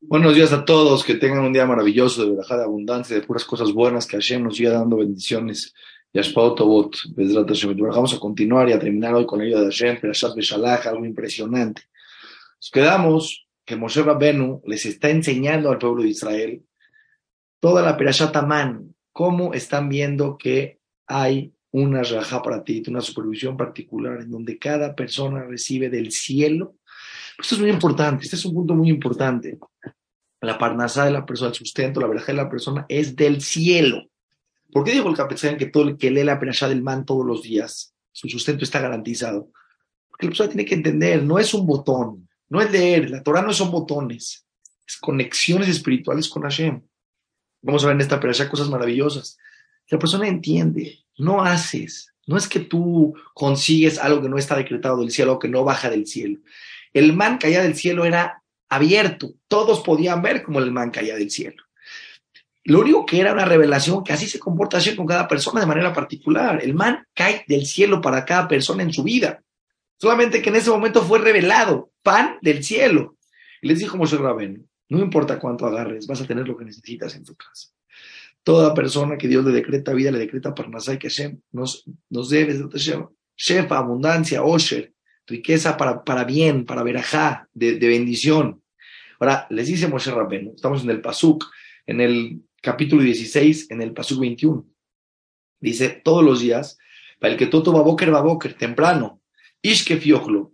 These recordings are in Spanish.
Buenos días a todos, que tengan un día maravilloso de verajá de abundancia, de puras cosas buenas, que Hashem nos siga dando bendiciones. Y Vamos a continuar y a terminar hoy con la ayuda de Hashem, Perashat Beshalach, algo impresionante. Nos quedamos que Moshe Rabbenu les está enseñando al pueblo de Israel toda la Perashat Amán, cómo están viendo que hay una rajá para ti, una supervisión particular en donde cada persona recibe del cielo. Esto es muy importante, este es un punto muy importante. La parnasá de la persona, el sustento, la verajá de la persona es del cielo. ¿Por qué dijo el capitán que todo el que lee la perashá del man todos los días, su sustento está garantizado? Porque la persona tiene que entender, no es un botón, no es leer, la Torah no son botones, es conexiones espirituales con Hashem. Vamos a ver en esta perashá cosas maravillosas. La persona entiende, no haces, no es que tú consigues algo que no está decretado del cielo que no baja del cielo. El man caía del cielo era abierto, todos podían ver cómo el man caía del cielo. Lo único que era una revelación que así se comporta con cada persona de manera particular. El man cae del cielo para cada persona en su vida. Solamente que en ese momento fue revelado, pan del cielo. Y les dijo Moshe Rabén, no importa cuánto agarres, vas a tener lo que necesitas en tu casa. Toda persona que Dios le decreta vida, le decreta parnasai, que Hashem nos, nos debe, shefa, abundancia, osher, riqueza para, para bien, para verajá, de, de bendición. Ahora, les dice Moshe Rabén, estamos en el Pasuk, en el capítulo 16, en el Pasuk 21. Dice, todos los días, para el que todo va boker, va boker, temprano, ishke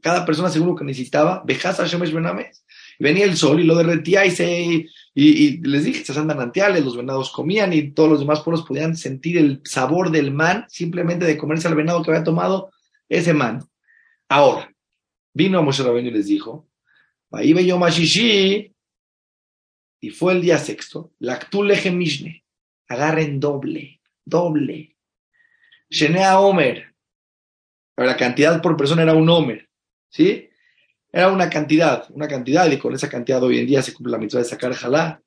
cada persona seguro que necesitaba, bejasa shemesh benames. Venía el sol y lo derretía y se, y, les dije, se hacían manantiales, los venados comían y todos los demás pueblos podían sentir el sabor del man simplemente de comerse al venado que había tomado ese man. Ahora, vino a Moshe Rabbeinu y les dijo, yo y fue el día sexto, la Mishne, agarren doble, doble. Shenea Omer, la cantidad por persona era un Omer, ¿sí? Era una cantidad, una cantidad, y con esa cantidad hoy en día se cumple la mitad de sacar jalá,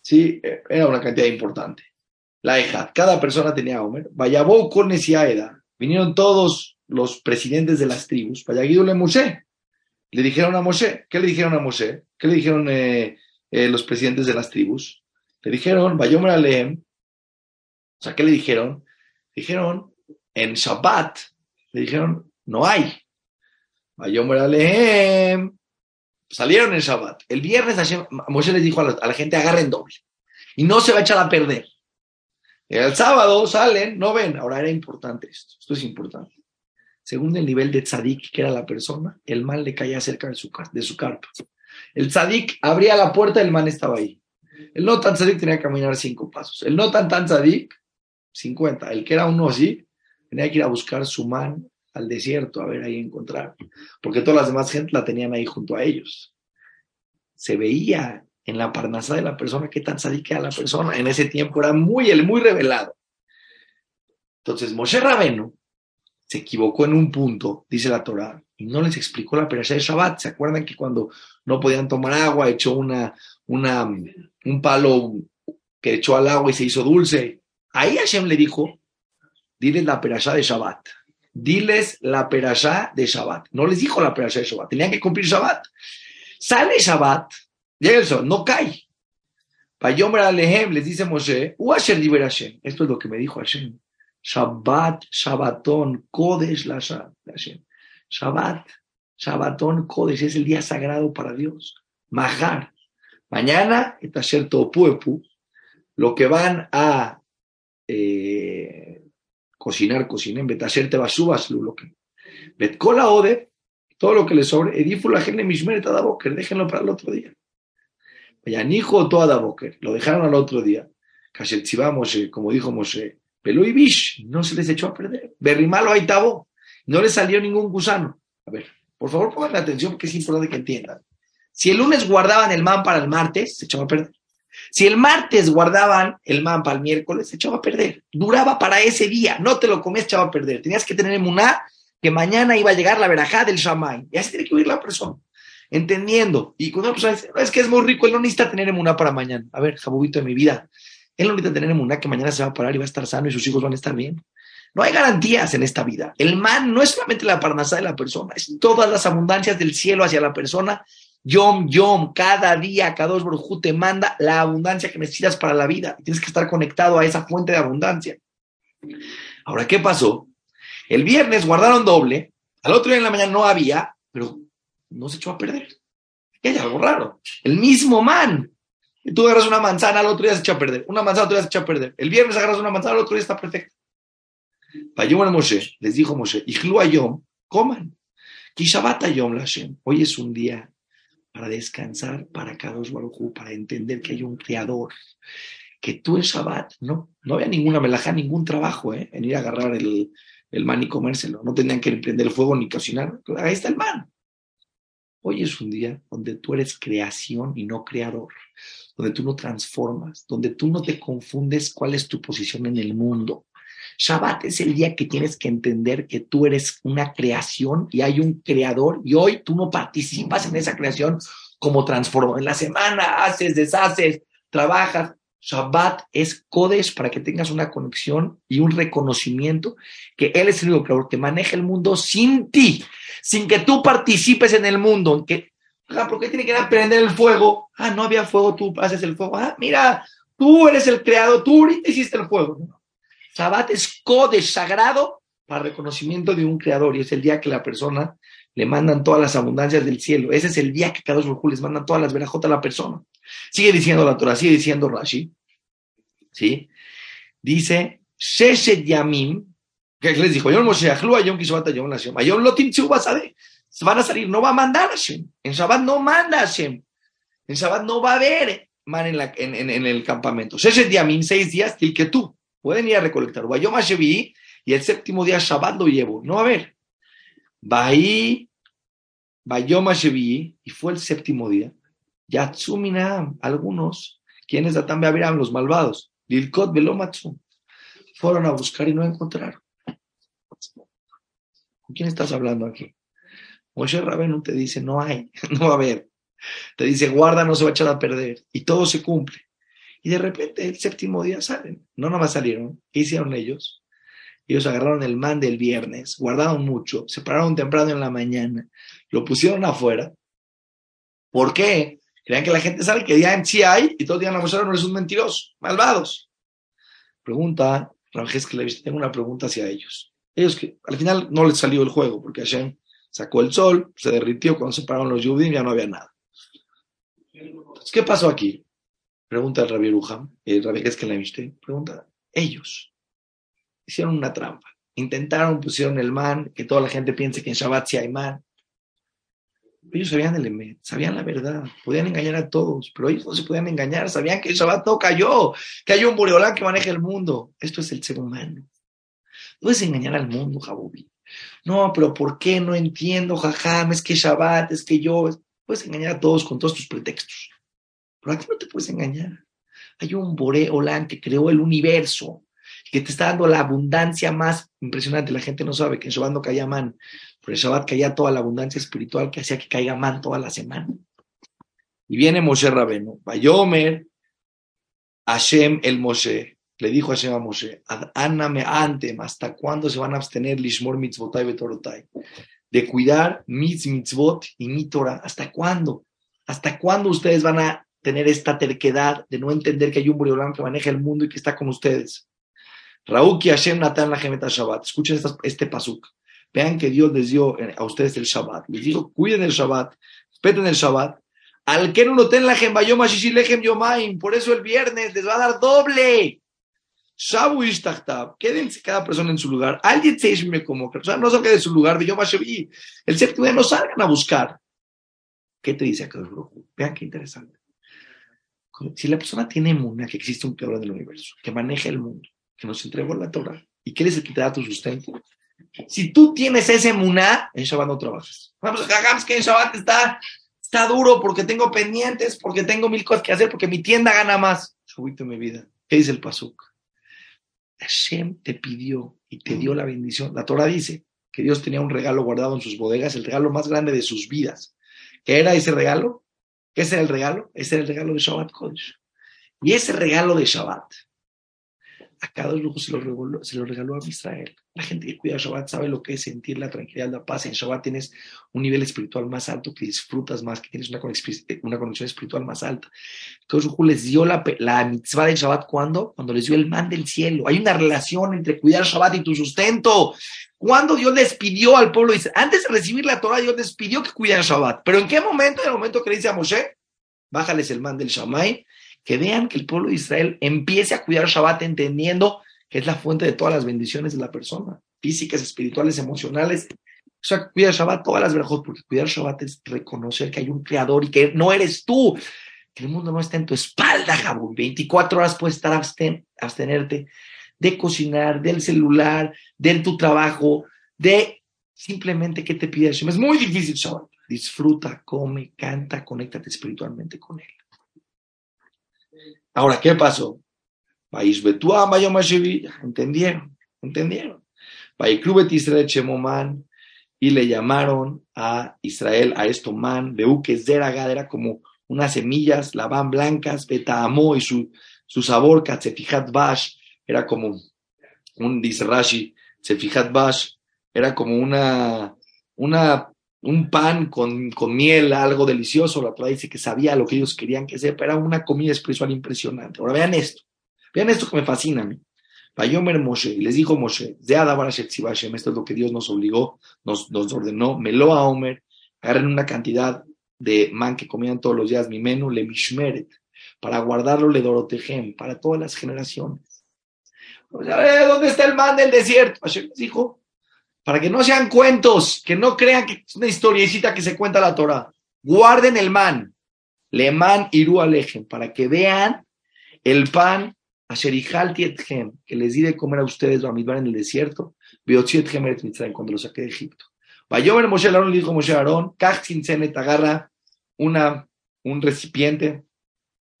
¿sí? Era una cantidad importante. La Ejad, cada persona tenía Omer. Vayabó con Aeda, vinieron todos los presidentes de las tribus, Vayaguido le Moshe. Le dijeron a Moshe, ¿qué le dijeron a Moshe? ¿Qué le dijeron eh, eh, los presidentes de las tribus, le dijeron, Vayomer Aleem, o sea, ¿qué le dijeron? Dijeron, en Shabbat, le dijeron, no hay. Vayomer Aleem, salieron en Shabbat. El viernes Moshe les dijo a la, gente, agarren doble. Y no se va a echar a perder. El sábado salen, no ven. Ahora era importante esto. Esto es importante. Según el nivel de tzadik que era la persona, el mal le caía cerca de su, de su carpa. El tzadik abría la puerta el man estaba ahí. El no tan tzadik tenía que caminar cinco pasos. El no tan tan tzadik, cincuenta. El que era uno así, tenía que ir a buscar su man al desierto, a ver ahí encontrar. Porque todas las demás gente la tenían ahí junto a ellos. Se veía en la parnasa de la persona qué tan tzadik era la persona. En ese tiempo era muy, muy revelado. Entonces, Moshe Rabenu se equivocó en un punto, dice la Torah, y no les explicó la perashá de Shabbat. ¿Se acuerdan que cuando no podían tomar agua, echó una, una, un palo que echó al agua y se hizo dulce? Ahí Hashem le dijo, diles la perashá de Shabbat. Diles la perashá de Shabbat. No les dijo la perashá de Shabbat, tenían que cumplir Shabbat. Sale Shabbat, llega el no cae. Payomer Alehem les dice Moshe, Hashem. Esto es lo que me dijo Hashem. Shabbat, Shabbaton, Kodesh la Hashem. Shabbat, Shabbaton Kodesh, es el día sagrado para Dios. Majar. Mañana, Etasher Topuepu, lo que van a eh, cocinar, cocinen, Betasher Tebasubas, lo que. Betkola Ode, todo lo que le sobre, Edifula Gene Mishmer Tadaboker, déjenlo para el otro día. Yanijo Toda Boker, lo dejaron al otro día. Moshe, como dijo Moshe, Pelo y Bish, no se les echó a perder. Berrimalo Aitabo, no le salió ningún gusano. A ver, por favor pongan atención porque es importante que entiendan. Si el lunes guardaban el man para el martes, se echaba a perder. Si el martes guardaban el man para el miércoles, se echaba a perder. Duraba para ese día, no te lo comías, echaba a perder. Tenías que tener emuná que mañana iba a llegar la verajá del shamay. Y así tiene que huir la persona. Entendiendo. Y cuando una persona dice, es que es muy rico, él no necesita tener emuná para mañana. A ver, jabubito de mi vida. Él necesita tener emuná que mañana se va a parar y va a estar sano y sus hijos van a estar bien. No hay garantías en esta vida. El man no es solamente la parnasá de la persona, es todas las abundancias del cielo hacia la persona Yom, yom, cada día, cada dos Baruj te manda la abundancia que necesitas para la vida. Tienes que estar conectado a esa fuente de abundancia. Ahora, ¿qué pasó? El viernes guardaron doble, al otro día en la mañana no había, pero no se echó a perder. Y hay algo raro. El mismo man. Tú agarras una manzana, al otro día se echa a perder. Una manzana, al otro día se echa a perder. El viernes agarras una manzana, al otro día está perfecto. Para Moshe, les dijo Moshe, Ijlu Ayom, coman. Kishabat Lashem. Hoy es un día para descansar, para Kadosh Baruj para entender que hay un creador, que tú en Shabbat, no, no había ninguna melajá, ningún trabajo ¿eh? en ir a agarrar el, el man y comérselo, no tenían que prender el fuego ni cocinar, ahí está el man. Hoy es un día donde tú eres creación y no creador, donde tú no transformas, donde tú no te confundes cuál es tu posición en el mundo. Shabbat es el día que tienes que entender que tú eres una creación y hay un creador y hoy tú no participas en esa creación como transformo. En la semana haces, deshaces, trabajas. Shabbat es Kodesh para que tengas una conexión y un reconocimiento que Él es el único creador que maneja el mundo sin ti, sin que tú participes en el mundo. Ah, ¿Por qué tiene que prender el fuego? Ah, no había fuego, tú haces el fuego. Ah, mira, tú eres el creador, tú ahorita hiciste el fuego. Shabbat es Kodesh, sagrado, para reconocimiento de un creador y es el día que la persona le mandan todas las abundancias del cielo. Ese es el día que cada dos les mandan todas las verajotas a la persona. Sigue diciendo la Torah, sigue diciendo Rashi. ¿Sí? Dice, Sheshet Yamim, que les dijo, Yom Moshe, Achlu Ayom Kishabat Ayom Hashem, Ayom Lotim Se van a salir, no va a mandar Hashem. En Shabbat no manda Hashem. En Shabbat no va a haber man en, la, en, en, el campamento. Sheshet Yamim, seis días, y que tú pueden ir a recolectar. Y el séptimo día Shabbat lo llevo. No, a ver. Shevi, y fue el séptimo día. Yatsumina, algunos, quienes Atán Beaviram, los malvados, Lilkot Velomatsu, fueron a buscar y no encontraron. ¿Con quién estás hablando aquí? Moshe Rabenu te dice, no hay, no va a haber. Te dice, guarda, no se va a echar a perder. Y todo se cumple. Y de repente el séptimo día salen. No nomás salieron. ¿Qué hicieron ellos? Ellos agarraron el man del viernes, guardaron mucho, se pararon temprano en la mañana, lo pusieron afuera. ¿Por qué? Creían que la gente sabe que ya en sí hay y todos días la no es un mentiroso, malvados. Pregunta, que le tengo una pregunta hacia ellos. Ellos que al final no les salió el juego porque Hashem sacó el sol, se derritió, cuando se pararon los Yudim ya no había nada. ¿Qué pasó aquí? Pregunta el Rabbi Ruham, el Rabbi viste, pregunta, ellos hicieron una trampa. Intentaron, pusieron el man, que toda la gente piense que en Shabbat sí hay man. Ellos sabían el Emet, sabían la verdad, podían engañar a todos, pero ellos no se podían engañar, sabían que Shabbat no cayó, que hay un Boreolán que maneja el mundo. Esto es el ser humano. No es engañar al mundo, Jabubi. No, pero ¿por qué no entiendo, jajam? Es que Shabbat, es que yo. Puedes engañar a todos con todos tus pretextos. Pero aquí no te puedes engañar. Hay un Boré Olan que creó el universo, que te está dando la abundancia más impresionante. La gente no sabe que en Shabbat no caía man, pero en Shabbat caía toda la abundancia espiritual que hacía que caiga man toda la semana. Y viene Moshe Rabeno, Bayomer, Hashem el Moshe, le dijo Hashem a Moshe, Aname antem, ¿hasta cuándo se van a abstener Lishmor mitzvotai betorotai? De cuidar mis mitzvot y mi Torah, ¿hasta cuándo? ¿Hasta cuándo ustedes van a tener esta terquedad de no entender que hay un Boreolán que maneja el mundo y que está con ustedes. Rauki Hashem Natan la Gemeta Shabbat. Escuchen este pasuk. Vean que Dios les dio a ustedes el Shabbat. Les dijo, cuiden el Shabbat, respeten el Shabbat. Al que no ten la gembayoma lejem yomaim. Por eso el viernes les va a dar doble. Shabu ishtachtab. Quédense cada persona en su lugar. Alguien se como O sea, no salga de su lugar de Yom El séptimo día no salgan a buscar. ¿Qué te dice acá? Vean qué interesante si la persona tiene emuna, que existe un creador del universo, que maneja el mundo, que nos entregó la Torah y que eres el que te da tu sustento, si tú tienes ese emuna, en Shabbat no trabajas. Vamos hagamos que en Shabbat está, está duro porque tengo pendientes, porque tengo mil cosas que hacer, porque mi tienda gana más. Subite mi vida. ¿Qué dice el Pasuk? Hashem te pidió y te dio la bendición. La Torah dice que Dios tenía un regalo guardado en sus bodegas, el regalo más grande de sus vidas. ¿Qué era ese regalo? ¿Qué es el regalo? Ese era el regalo de Shabbat Kodesh. Y ese regalo de Shabbat, a cada uno se lo, regaló, se lo regaló a Israel. La gente que cuida Shabbat sabe lo que es sentir la tranquilidad, la paz. En Shabbat tienes un nivel espiritual más alto, que disfrutas más, que tienes una conexión, una conexión espiritual más alta. Entonces, les dio la, la mitzvah del Shabbat, ¿cuándo? Cuando les dio el man del cielo. Hay una relación entre cuidar Shabbat y tu sustento. Cuando Dios les pidió al pueblo, antes de recibir la Torah, Dios les pidió que cuidaran Shabbat. Pero ¿en qué momento? En el momento que le dice a Moshe, bájales el man del Shamay, que vean que el pueblo de Israel empiece a cuidar Shabbat entendiendo que es la fuente de todas las bendiciones de la persona, físicas, espirituales, emocionales. O sea, cuidar Shabbat todas las verajos, porque cuidar Shabbat es reconocer que hay un creador y que no eres tú, que el mundo no está en tu espalda, Jabón. 24 horas puedes estar abstenerte de cocinar, del celular, de tu trabajo, de simplemente que te pide Es muy difícil Shabbat. Disfruta, come, canta, conéctate espiritualmente con él. Ahora, ¿qué pasó? Entendieron, entendieron. Israel Chemoman y le llamaron a Israel, a esto man, Beuque Zeragad, era como unas semillas, lavan blancas, Betaamó y su, su sabor, Katzefijat Bash, era como un, dice Rashi, Sefijat Bash, era como una, una un pan con, con, miel, algo delicioso. La Torah dice que sabía lo que ellos querían que sepa. Era una comida espiritual impresionante. Ahora vean esto. Vean esto que me fascina a mí. Bayomer Moshe, y les dijo Moshe, esto es lo que Dios nos obligó, nos, nos ordenó, Melo a Omer, agarren una cantidad de man que comían todos los días, mi menú, le mishmeret, para guardarlo, le dorotejem, para todas las generaciones. ¿Dónde está el man del desierto? Hashem les dijo, para que no sean cuentos, que no crean que es una historiecita que se cuenta la Torah. Guarden el man, le man iru alejen, para que vean el pan que les di de comer a ustedes Bamidbar en el desierto, cuando lo saqué de Egipto. Vayomer Moshe Aarón le dijo Moshe Aarón, agarra una, un recipiente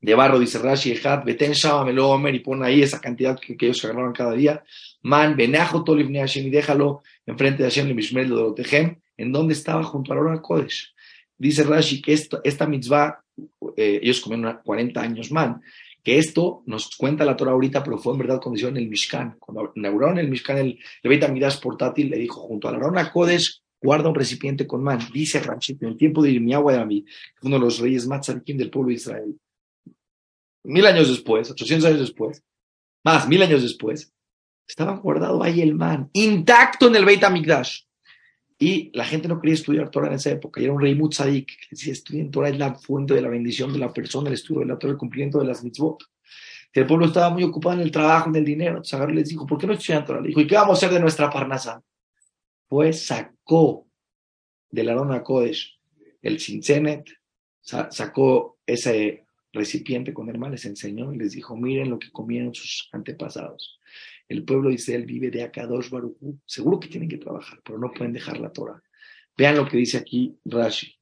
de barro, dice Rashi, Ejad, Beten Shama Omer, y pon ahí esa cantidad que, que, ellos agarraron cada día. Man, Benajo Tolivne Hashem, y déjalo enfrente de Hashem, Mishmel de Tejem, en donde estaba junto a la Kodesh. Dice Rashi que esta, esta mitzvah, eh, ellos comieron 40 años man, que esto nos cuenta la Torah ahorita, pero fue en verdad cuando hicieron el Mishkan. Cuando inauguraron el Mishkan, el, el Beit Amidash portátil, le dijo junto a la Arona Kodesh, guarda un recipiente con man. Dice Rashi, en el tiempo de Irmiyahu de uno de los reyes Matzarikim del pueblo de Israel mil años después, 800 años después, más, mil años después, estaba guardado ahí el man, intacto en el Beit HaMikdash. Y la gente no quería estudiar Torah en esa época. Y era un rey Mutzadik que decía, estudiar Torah es la fuente de la bendición de la persona, el estudio de la Torah, el cumplimiento de las mitzvot. El pueblo estaba muy ocupado en el trabajo, en el dinero. Entonces les dijo, ¿por qué no estudian Torah? Le dijo, ¿y qué vamos a hacer de nuestra parnasa? Pues sacó del Arona Kodesh el Cincenet, sacó ese recipiente con el les enseñó y les dijo, miren lo que comieron sus antepasados. El pueblo de Israel vive de Akadosh Baruchu. Seguro que tienen que trabajar, pero no pueden dejar la Torah. Vean lo que dice aquí Rashi.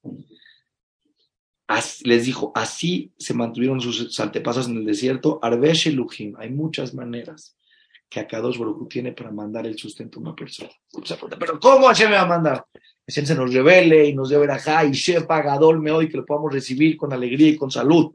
les dijo, así se mantuvieron sus antepasados en el desierto. Arbesh Elohim. Hay muchas maneras que Akadosh Baruchu tiene para mandar el sustento a una persona. Pero ¿cómo Hashem me va a mandar? Hashem se nos revele y nos dé verajá y Shefa Gadol me hoy que lo podamos recibir con alegría y con salud.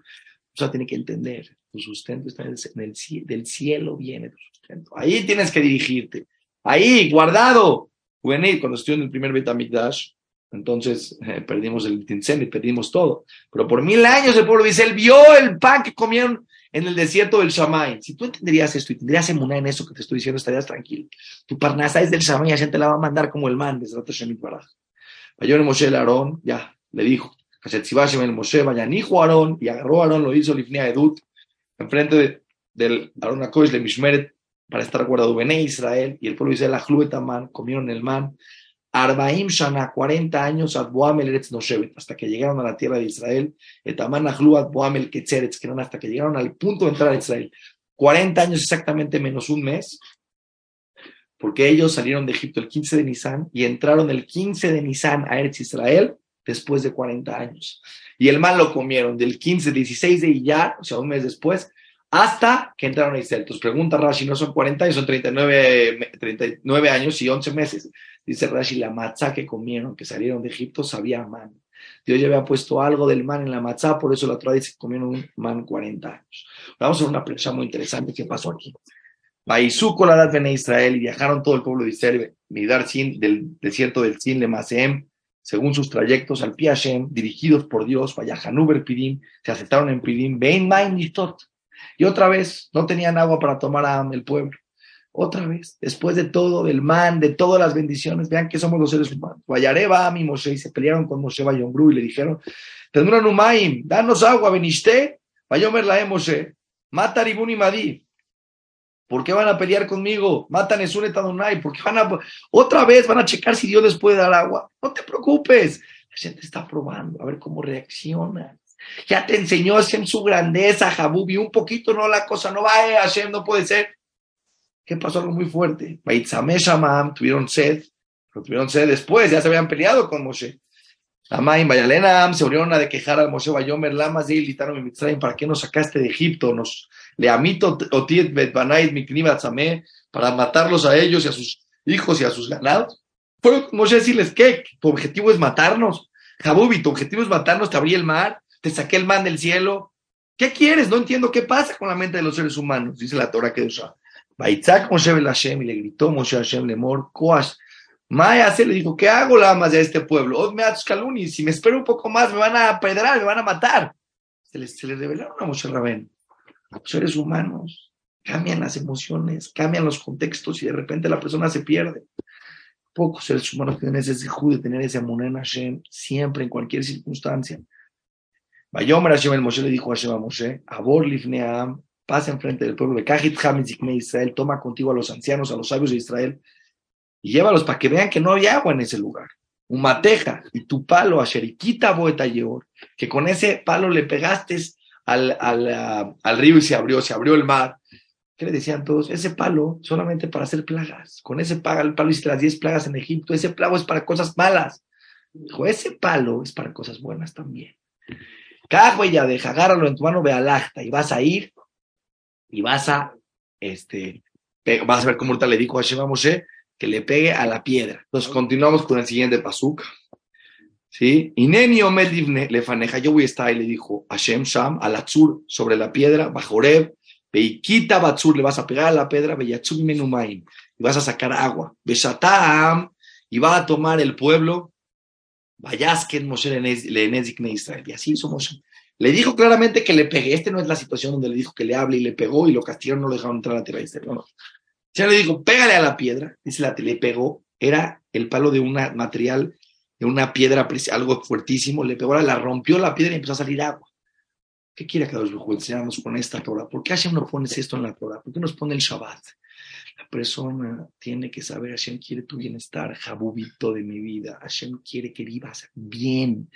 Sea, tiene que entender, tu sustento está en el, del cielo viene tu sustento. Ahí tienes que dirigirte. Ahí, guardado. Bueno, cuando estuve en el primer Betamikdash, entonces eh, perdimos el y perdimos todo. Pero por mil años el pueblo dice, él vio el pan que comieron en el desierto del Shamay. Si tú entenderías esto y tendrías emuná en eso que te estoy diciendo, estarías tranquilo. Tu parnasa es del Shamay, ya te la va a mandar como el man, desde Rato Shemit Baraj. Mayor Moshe el Aarón, ya, le dijo, el Moshe, hijo Aarón, y agarró Aarón, lo hizo Lifnea Edut, enfrente de, del Aarón Akosh de Mishmeret, para estar guardado Bené Israel, y el pueblo dice, la man, comieron el man, Arbaim Shana, 40 años, Adboamel Eretz Noshevet, hasta que llegaron a la tierra de Israel, Etaman Ahlu Adboamel Ketzeretz, que hasta que llegaron al punto de entrar a Israel. 40 años exactamente menos un mes, porque ellos salieron de Egipto el 15 de Nisan y entraron el 15 de Nisan a Eretz Israel después de 40 años. Y el mal lo comieron del 15, 16 de Iyar, o sea, un mes después, hasta que entraron a Israel. Entonces pregunta Rashi, no son 40 años, son 39, 39 años y 11 meses. Dice Rashi, la matzá que comieron, que salieron de Egipto, sabía man. Dios ya había puesto algo del man en la matzá, por eso la otra dice que comieron un man 40 años. Vamos a ver una pregunta muy interesante que pasó aquí. Baizú la edad Israel y viajaron todo el pueblo de Israel, Midar Sin, del desierto del Sin de Masem, según sus trayectos al Piashem, dirigidos por Dios, Vayahanuber Pidim, se aceptaron en Pidim, Vein Main Y otra vez, no tenían agua para tomar a el pueblo. Otra vez, después de todo, del man, de todas las bendiciones, vean que somos los seres humanos. Vayareba, mi Moshe, y se pelearon con Moshe Bayombru y le dijeron, Tendrán Umaim, danos agua, veniste, Vayomer la Moshe, mata Ribun y Madi. ¿Por qué van a pelear conmigo? Matan Esunet Adonai. ¿Por qué van a, otra vez van a checar si Dios les puede dar agua? No te preocupes. La gente está probando, a ver cómo reacciona. Ya te enseñó Hashem su grandeza, Jabubi, un poquito, no, la cosa no va, eh, Hashem, no puede ser. ¿Qué pasó? Algo muy fuerte. Tuvieron sed, pero tuvieron sed después, ya se habían peleado con Moshe. Amaim, Bayalenam, se unieron a quejar al Moshe Bayomer, Lamas y Mitzrayim, ¿para qué nos sacaste de Egipto? Nos le amito Otiet Betbanait Miknibatzame, para matarlos a ellos y a sus hijos y a sus ganados. Fueron Moshe decirles, ¿qué? Tu objetivo es matarnos. Jabubi, tu objetivo es matarnos, te abrí el mar, te saqué el man del cielo. ¿Qué quieres? No entiendo qué pasa con la mente de los seres humanos, dice la Torah que usa. Baitzak Moshe Hashem y le gritó Moshe Hashem Lemor, Koash. Maya se le dijo, ¿qué hago la más de este pueblo? Od Kaluni, si me espero un poco más me van a pedrar, me van a matar. Se les, se les revelaron a Moshe Rabén. Los seres humanos cambian las emociones, cambian los contextos y de repente la persona se pierde. Pocos seres humanos tienen ese de tener ese amunen Hashem siempre, en cualquier circunstancia. Bayomer Hashem el Moshe le dijo a Hashem a Moshe, Abor Lifneam, pasa enfrente del pueblo de Kahit Israel, toma contigo a los ancianos, a los sabios de Israel, y llévalos para que vean que no había agua en ese lugar. Un mateja y tu palo, a Sheriquita Boeta que con ese palo le pegaste al, al, al, río y se abrió, se abrió el mar. ¿Qué le decían todos? Ese palo solamente para hacer plagas. Con ese palo, el palo hice las diez plagas en Egipto. Ese palo es para cosas malas. Dijo, ese palo es para cosas buenas también. Cada huella deja, agárralo en tu mano, ve al acta y vas a ir y vas a, este, vas a ver cómo ahorita le dijo a Shema Moshe que le pegue a la piedra. Entonces continuamos con el siguiente pasuk. ¿Sí? Y Neni le faneja, yo voy a estar, y le dijo Hashem Sham, al Atzur, sobre la piedra, bajo Reb, Beikita Batzur, le vas a pegar a la piedra, Beyatzur Menumaim, y vas a sacar agua. Beshatam, y va a tomar el pueblo, Vayasken Moshe le Israel. Y así hizo Moshe. Le dijo claramente que le pegue. Este no es la situación donde le dijo que le hable y le pegó y lo castigaron, no lo dejaron entrar a la tierra de. No, no. Ya le dijo, pégale a la piedra. Dice la le pegó. Era el palo de un material, de una piedra, algo fuertísimo. Le pegó, la rompió la piedra y empezó a salir agua. ¿Qué quiere que los enseñarnos con esta Torah? ¿Por qué Hashem no pone esto en la Torah? ¿Por qué nos pone el Shabbat? La persona tiene que saber, Hashem quiere tu bienestar, Jabubito de mi vida. Hashem quiere que vivas bien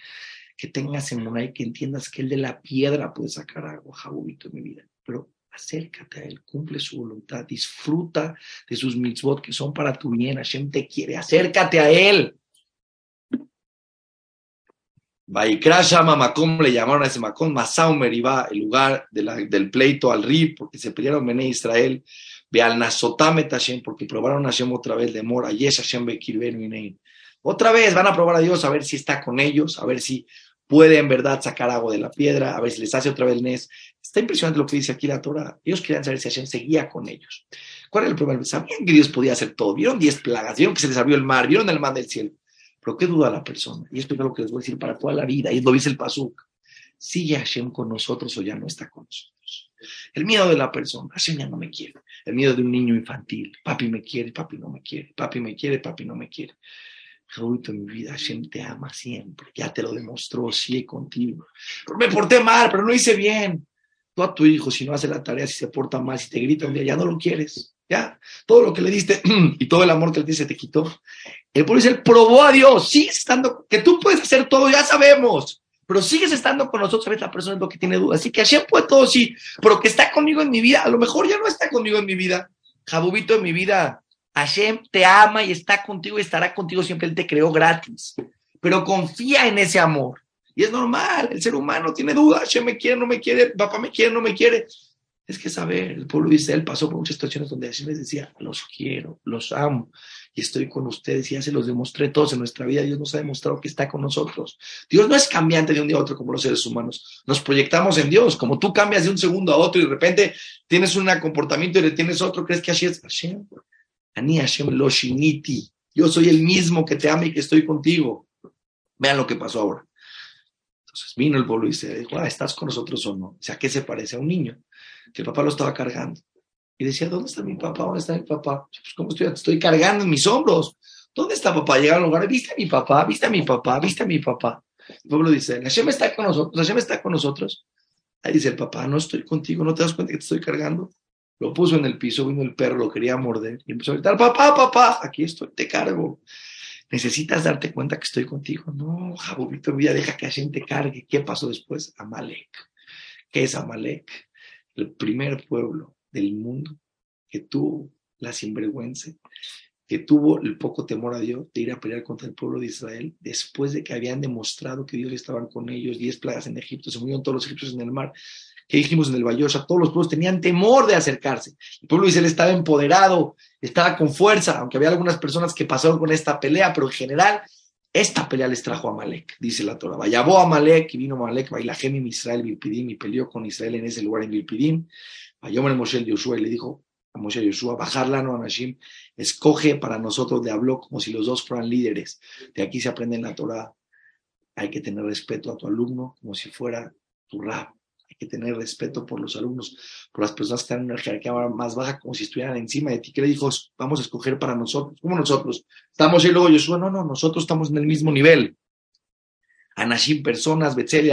que tengas en y que entiendas que el de la piedra puede sacar agua, Jabubito, en mi vida. Pero acércate a él, cumple su voluntad, disfruta de sus mitzvot que son para tu bien. Hashem te quiere, acércate a él. Vaikrasha Mamakom le llamaron a ese Macón, Masaumer iba el lugar del pleito al Rib, porque se pelearon Bené Israel, ve al Nasotamet Hashem, porque probaron a Hashem otra vez de Mor, Ayesh Hashem Bekir Otra vez van a probar a Dios a ver si está con ellos, a ver si puede en verdad sacar agua de la piedra, a ver si les hace otra vez el Nes. Está impresionante lo que dice aquí la Torah. Ellos querían saber si Hashem seguía con ellos. ¿Cuál era el problema? Sabían que Dios podía hacer todo. Vieron diez plagas, vieron que se les abrió el mar, vieron el mar del cielo. Pero qué duda la persona. Y esto es lo que les voy a decir para toda la vida. Y lo dice el Pasuk. ¿Sigue Hashem con nosotros o ya no está con nosotros? El miedo de la persona. Hashem ya no me quiere. El miedo de un niño infantil. Papi me quiere, papi no me quiere. Papi me quiere, papi no me quiere. Raúlito, mi vida, Hashem te ama siempre. Ya te lo demostró, sigue contigo. me porté mal, pero no hice bien. Tú a tu hijo, si no hace la tarea, si se porta mal, si te grita un día, ya no lo quieres. Ya, todo lo que le diste y todo el amor que le diste te quitó. El policía probó a Dios, sigues estando, que tú puedes hacer todo, ya sabemos, pero sigues estando con nosotros, sabes, la persona es lo que tiene dudas. Así que Hashem puede todo, sí, pero que está conmigo en mi vida, a lo mejor ya no está conmigo en mi vida. Jabubito en mi vida, Hashem te ama y está contigo y estará contigo siempre. Él te creó gratis. Pero confía en ese amor. Y es normal, el ser humano tiene dudas. Hashem me quiere, no me quiere, papá me quiere, no me quiere. Es que saber, el pueblo de Israel pasó por muchas situaciones donde Hashem les decía, los quiero, los amo y estoy con ustedes y ya se los demostré todos en nuestra vida. Dios nos ha demostrado que está con nosotros. Dios no es cambiante de un día a otro como los seres humanos. Nos proyectamos en Dios, como tú cambias de un segundo a otro y de repente tienes un comportamiento y le tienes otro, crees que así es Hashem. Ani Hashem lo shiniti. Yo soy el mismo que te ama y que estoy contigo. Vean lo que pasó ahora. Entonces vino el pueblo y dijo, ah, ¿estás con nosotros o no? O sea, ¿qué se parece a un niño? Que el papá lo estaba cargando. Y decía, ¿dónde está mi papá? ¿Dónde está mi papá? Pues, ¿cómo estoy? Estoy cargando en mis hombros. ¿Dónde está papá? Llega al lugar, ¿viste a mi papá? ¿Viste a mi papá? ¿Viste a mi papá? El pueblo dice, Hashem está con nosotros, Hashem está con nosotros. Ahí dice el papá, no estoy contigo, ¿no te das cuenta que te estoy cargando? Lo puso en el piso, vino el perro, lo quería morder y empezó a gritar, papá, papá, aquí estoy, te cargo. Necesitas darte cuenta que estoy contigo. No, Jabobito, mira, deja que Hashem te cargue. ¿Qué pasó después? Amalek. ¿Qué es Amalek? El primer pueblo del mundo que tuvo la sinvergüenza, que tuvo el poco temor a Dios de ir a pelear contra el pueblo de Israel, después de que habían demostrado que Dios estaba con ellos, diez plagas en Egipto, se murieron todos los egipcios en el mar, que dijimos en el Bayosha, todos los pueblos tenían temor de acercarse. El pueblo de Israel estaba empoderado, estaba con fuerza, aunque había algunas personas que pasaron con esta pelea, pero en general esta pelea les trajo a Malek, dice la Torah. Vayabó a Malek y vino Malek, Bailahem y Israel, Bilpidim, y peleó con Israel en ese lugar en Bilpidim. Vayó el Moshe Yoshua y le dijo a Moshe Yoshua, bajarla no a Nashim, escoge para nosotros, le habló como si los dos fueran líderes. De aquí se aprende en la Torah. Hay que tener respeto a tu alumno como si fuera tu rab que tener respeto por los alumnos, por las personas que están en una jerarquía más baja, como si estuvieran encima de ti. ¿Qué le dijo? Vamos a escoger para nosotros. ¿Cómo nosotros? Estamos y luego Yoshua, no, no, nosotros estamos en el mismo nivel. Anashim, personas, Betzel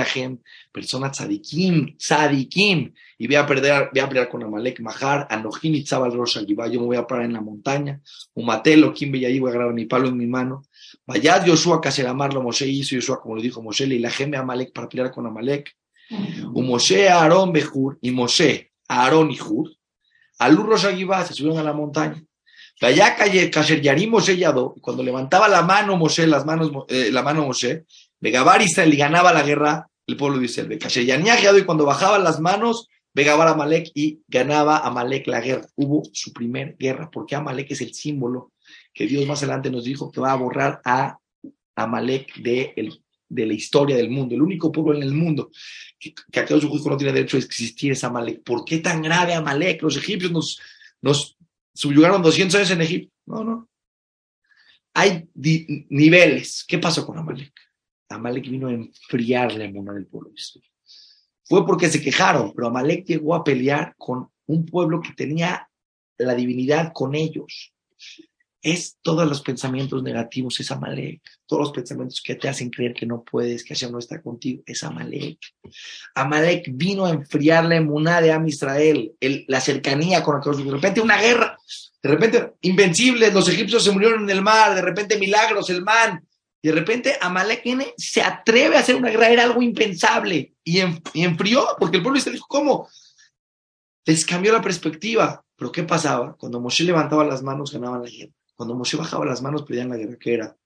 personas tzadikim, tzadikim, y voy a, perder, voy a pelear con Amalek, Mahar, Anojim y Tzabal Rosh yo me voy a parar en la montaña, Umatelo, Kim ahí voy a agarrar mi palo en mi mano, Vayad Yoshua, Kaseramarlo, Moshe hizo Yoshua, como lo dijo Moshe, y la geme Amalek para pelear con Amalek, Moshe, Aarón, Bejur, y Moshe, Aarón y Rosh se subieron a la montaña. Allá Kasher Yarim Moshe Yadó, cuando levantaba la mano Moshe, las manos, eh, la mano Moshe, Vegabar Israel y ganaba la guerra, el pueblo de Israel. Kasher Yadó, y cuando bajaban las manos, Vegabar Amalek y ganaba Amalek la guerra. Hubo su primer guerra, porque Amalek es el símbolo que Dios más adelante nos dijo que va a borrar a Amalek de el de la historia del mundo, el único pueblo en el mundo que, que aquellos justo no tiene derecho a existir es Amalek. ¿Por qué tan grave Amalek? Los egipcios nos, nos subyugaron 200 años en Egipto. No, no. Hay niveles. ¿Qué pasó con Amalek? Amalek vino a enfriar la emuna del pueblo Fue porque se quejaron, pero Amalek llegó a pelear con un pueblo que tenía la divinidad con ellos es todos los pensamientos negativos, es Amalek. Todos los pensamientos que te hacen creer que no puedes, que Hashem no está contigo, es Amalek. Amalek vino a enfriar la emuná de Am Israel, la cercanía con aquellos. De repente una guerra, de repente invencibles, los egipcios se murieron en el mar, de repente milagros, el man. Y de repente Amalek se atreve a hacer una guerra, era algo impensable. Y, enfrió, porque el pueblo se dijo, ¿cómo? Les cambió la perspectiva. Pero ¿qué pasaba? Cuando Moshe levantaba las manos, ganaban la guerra. Cuando Moshe bajaba las manos, pedían la guerra, ¿qué era?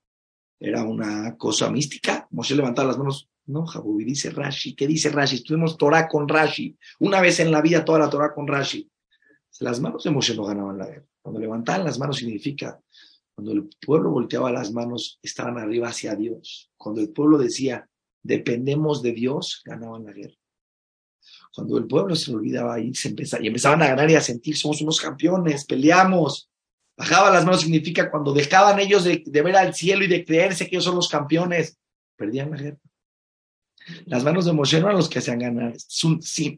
¿Era una cosa mística? Moshe levantaba las manos. No, Jabubi, dice Rashi. ¿Qué dice Rashi? Estuvimos Torah con Rashi. Una vez en la vida, toda la Torah con Rashi. Las manos de Moshe no ganaban la guerra. Cuando levantaban las manos significa, cuando el pueblo volteaba las manos, estaban arriba hacia Dios. Cuando el pueblo decía, dependemos de Dios, ganaban la guerra. Cuando el pueblo se olvidaba y, se empezaba, y empezaban a ganar y a sentir, somos unos campeones, peleamos, Bajaba las manos significa cuando dejaban ellos de, ver al cielo y de creerse que ellos son los campeones, perdían la guerra. Las manos de Moshe no eran los que hacían ganar,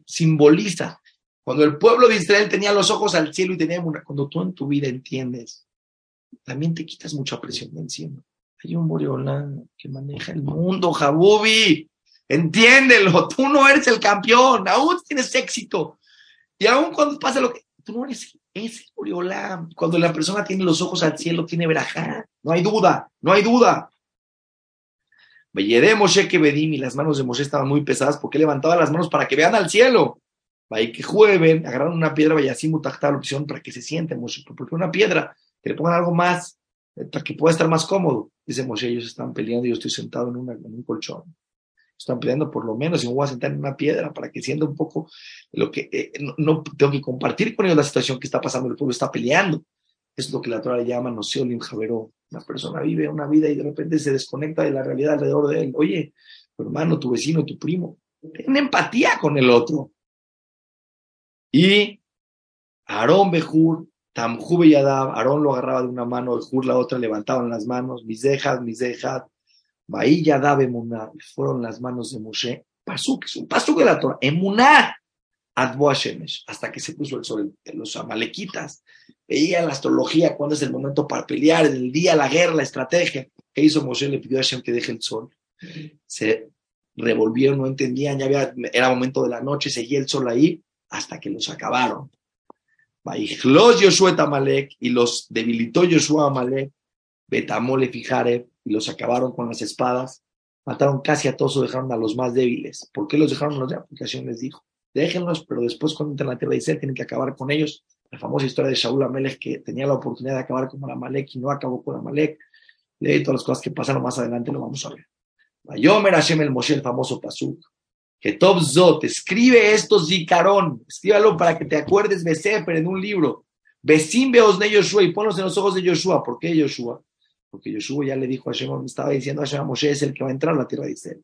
simboliza. Cuando el pueblo de Israel tenía los ojos al cielo y tenía una, cuando tú en tu vida entiendes, también te quitas mucha presión de encima. Hay un Boreolán que maneja el mundo, Jabubi. Entiéndelo, tú no eres el campeón, aún tienes éxito. Y aún cuando pasa lo que, tú no eres es Oriolam. Cuando la persona tiene los ojos al cielo, tiene verajá. No hay duda, no hay duda. Veyere Moshe que Bedim y las manos de Moshe estaban muy pesadas porque levantaba las manos para que vean al cielo. Vaya que jueven, agarraron una piedra, vaya así mutactar la opción para que se siente Moshe, porque una piedra, que le pongan algo más, eh, para que pueda estar más cómodo. Dice Moshe, ellos están peleando y yo estoy sentado en, una, en un colchón. Están pidiendo por lo menos, si me voy a sentar en una piedra para que sienta un poco lo que eh, no, tengo que compartir con ellos la situación que está pasando, el pueblo está peleando. Es lo que la Torah llama noceolim javero. Una persona vive una vida y de repente se desconecta de la realidad alrededor de él. Oye, tu hermano, tu vecino, tu primo, ten empatía con el otro. Y Aarón Bejur, Tamjú Yadab, Aarón lo agarraba de una mano, Bejur la otra, levantaban las manos, mis dejas, mis dejas, Bahí Yadab Emuná, fueron las manos de Moshe, Pasuk, es un Pasuk de la Torah, Emuná, Adbo Shemesh, hasta que se puso el sol, los amalequitas, veían la astrología, cuándo es el momento para pelear, el día, la guerra, la estrategia. ¿Qué hizo Moshe? Le pidió a Hashem que deje el sol. Se revolvieron, no entendían, ya había, era momento de la noche, seguía el sol ahí, hasta que los acabaron. Baijlos Yoshua Amalek y los debilitó Yoshua Amalek, Betamole Fijare y los acabaron con las espadas. Mataron casi a todos o dejaron a los más débiles. ¿Por qué los dejaron los de aplicación? Les dijo, déjenlos, pero después cuando entren a la tierra de Israel tienen que acabar con ellos. La famosa historia de Shaul Amelech que tenía la oportunidad de acabar con Amalek y no acabó con Amalek. De todas las cosas que pasaron más adelante lo vamos a ver. Bayomer Hashem el Moshe, el famoso Pasuk. Que Top Zot, escribe esto Zikaron, escríbalo para que te acuerdes de Sefer en un libro. Besim beos de Yoshua y ponlos en los ojos de Yoshua. ¿Por qué Yoshua? Porque Yoshua ya le dijo a Hashem, estaba diciendo a Hashem, Moshe es el que va a entrar a la tierra de Israel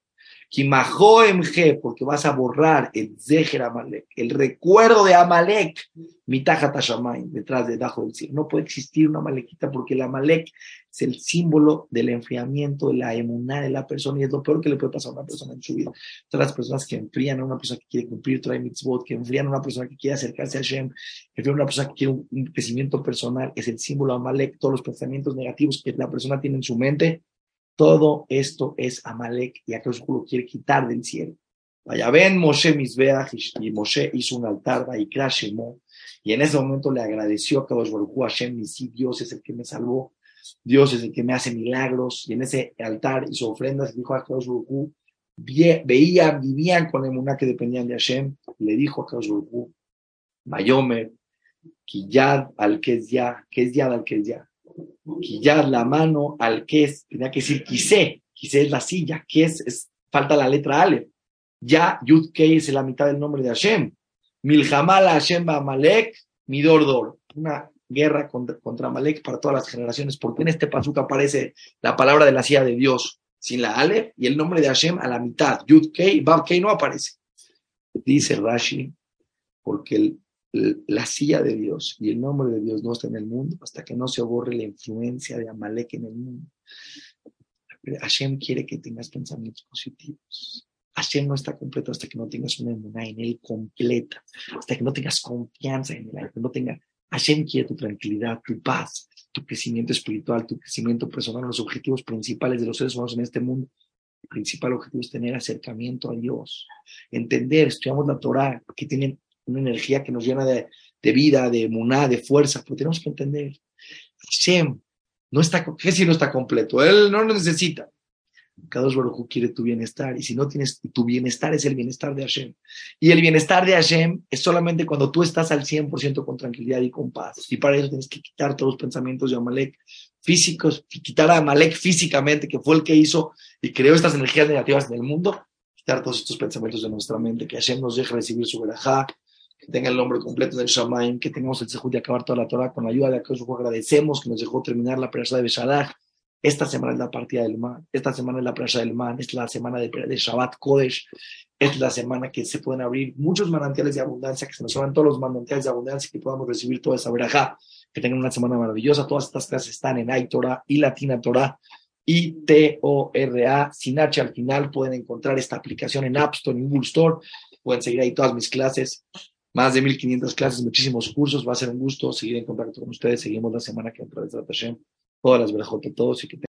porque vas a borrar el Zeher Amalek, el recuerdo de Amalek, Mitaja Tashamay, detrás de Dajo del cielo. No puede existir una Amalequita porque el Amalek es el símbolo del enfriamiento, de la emuná de la persona y es lo peor que le puede pasar a una persona en su vida. Todas las personas que enfrían a una persona que quiere cumplir trae mitzvot, que enfrían a una persona que quiere acercarse a Hashem, que enfrían a una persona que quiere un, crecimiento personal, es el símbolo de Amalek, todos los pensamientos negativos que la persona tiene en su mente todo esto es Amalek y Akadosh lo quiere quitar del cielo. Vaya, ven Moshe Misbeach y Moshe hizo un altar, y en ese momento le agradeció a Kadosh Baruch Hashem, y sí, Dios es el que me salvó, Dios es el que me hace milagros, y en ese altar hizo ofrendas, y dijo a Kadosh Baruch veía, vivían con emuná que dependían de Hashem, y le dijo a Kadosh Baruch Mayomer, Kiyad al que es ya, que es Yad al ya quillar la mano al que es, tenía que decir quise, quise es la silla, que es, falta la letra Ale. Ya, Yud Kei es la mitad del nombre de Hashem. Milhamal Hashem Amalek, Midordor. Una guerra contra, contra Amalek para todas las generaciones, porque en este pazuca aparece la palabra de la silla de Dios sin la Ale y el nombre de Hashem a la mitad. Yud Kei, Bab Kei no aparece. Dice Rashi, porque el, la silla de Dios y el nombre de Dios no está en el mundo hasta que no se borre la influencia de Amalek en el mundo. Hashem quiere que tengas pensamientos positivos. Hashem no está completo hasta que no tengas una emuná en él completa, hasta que no tengas confianza en él, no tenga. Hashem quiere tu tranquilidad, tu paz, tu crecimiento espiritual, tu crecimiento personal, los objetivos principales de los seres humanos en este mundo. El principal objetivo es tener acercamiento a Dios, entender, estudiamos la Torah, que tienen una energía que nos llena de, vida, de muná, de fuerza, pero tenemos que entender, Hashem no está, ¿qué si no está completo? Él no lo necesita. Cada Baruj quiere tu bienestar y si no tienes tu bienestar es el bienestar de Hashem. Y el bienestar de Hashem es solamente cuando tú estás al 100% con tranquilidad y con paz. Y para eso tienes que quitar todos los pensamientos de Amalek físicos, quitar a Amalek físicamente, que fue el que hizo y creó estas energías negativas en el mundo, quitar todos estos pensamientos de nuestra mente, que Hashem nos deje recibir su verajá, que tenga el nombre completo del Shamaim, que tengamos el sejud de acabar toda la Torah con la ayuda de Akash agradecemos que nos dejó terminar la perashá de Beshalach. Esta semana es la partida del man, esta semana es la perashá del man, es la semana de, de, Shabbat Kodesh, es la semana que se pueden abrir muchos manantiales de abundancia, que se nos abran todos los manantiales de abundancia y que podamos recibir toda esa verajá. Que tengan una semana maravillosa. Todas estas clases están en iTorah y Latina Torah. I-T-O-R-A, sin H al final, pueden encontrar esta aplicación en App Store, en Google Store, pueden seguir ahí todas mis clases más de 1500 clases, muchísimos cursos. Va a ser un gusto seguir en contacto con ustedes. Seguimos la semana que entra de Hashem. Todas las verajot todos y que